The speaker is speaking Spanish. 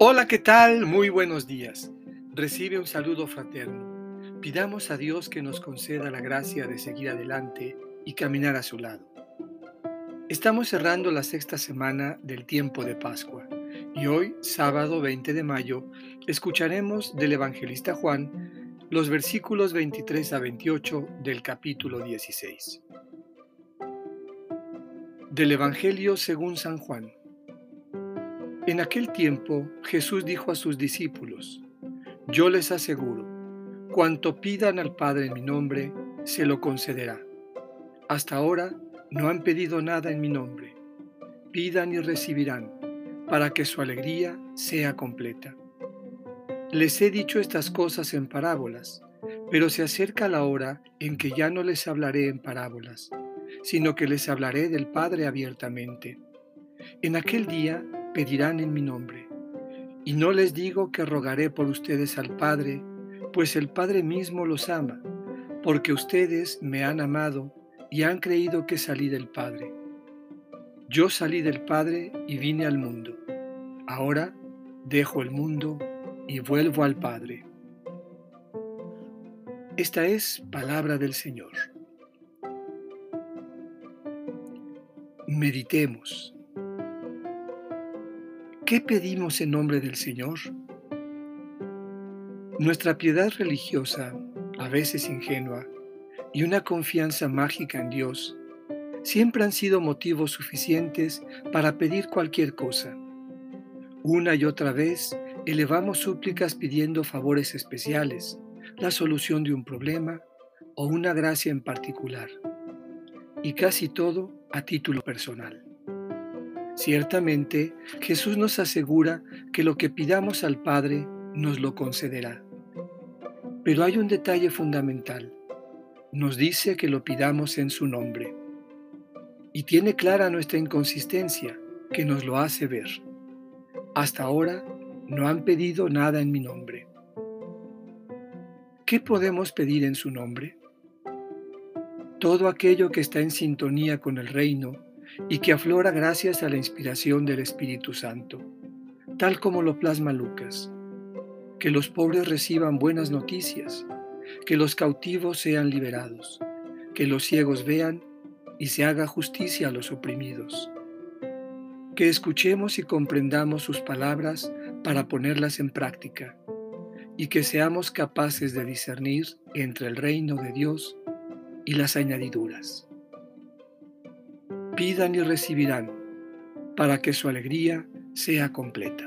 Hola, ¿qué tal? Muy buenos días. Recibe un saludo fraterno. Pidamos a Dios que nos conceda la gracia de seguir adelante y caminar a su lado. Estamos cerrando la sexta semana del tiempo de Pascua y hoy, sábado 20 de mayo, escucharemos del evangelista Juan los versículos 23 a 28 del capítulo 16. Del Evangelio según San Juan. En aquel tiempo Jesús dijo a sus discípulos, Yo les aseguro, cuanto pidan al Padre en mi nombre, se lo concederá. Hasta ahora no han pedido nada en mi nombre. Pidan y recibirán, para que su alegría sea completa. Les he dicho estas cosas en parábolas, pero se acerca la hora en que ya no les hablaré en parábolas, sino que les hablaré del Padre abiertamente. En aquel día pedirán en mi nombre. Y no les digo que rogaré por ustedes al Padre, pues el Padre mismo los ama, porque ustedes me han amado y han creído que salí del Padre. Yo salí del Padre y vine al mundo. Ahora dejo el mundo y vuelvo al Padre. Esta es palabra del Señor. Meditemos. ¿Qué pedimos en nombre del Señor? Nuestra piedad religiosa, a veces ingenua, y una confianza mágica en Dios, siempre han sido motivos suficientes para pedir cualquier cosa. Una y otra vez elevamos súplicas pidiendo favores especiales, la solución de un problema o una gracia en particular, y casi todo a título personal. Ciertamente, Jesús nos asegura que lo que pidamos al Padre nos lo concederá. Pero hay un detalle fundamental. Nos dice que lo pidamos en su nombre. Y tiene clara nuestra inconsistencia, que nos lo hace ver. Hasta ahora no han pedido nada en mi nombre. ¿Qué podemos pedir en su nombre? Todo aquello que está en sintonía con el reino y que aflora gracias a la inspiración del Espíritu Santo, tal como lo plasma Lucas. Que los pobres reciban buenas noticias, que los cautivos sean liberados, que los ciegos vean y se haga justicia a los oprimidos. Que escuchemos y comprendamos sus palabras para ponerlas en práctica y que seamos capaces de discernir entre el reino de Dios y las añadiduras pidan y recibirán, para que su alegría sea completa.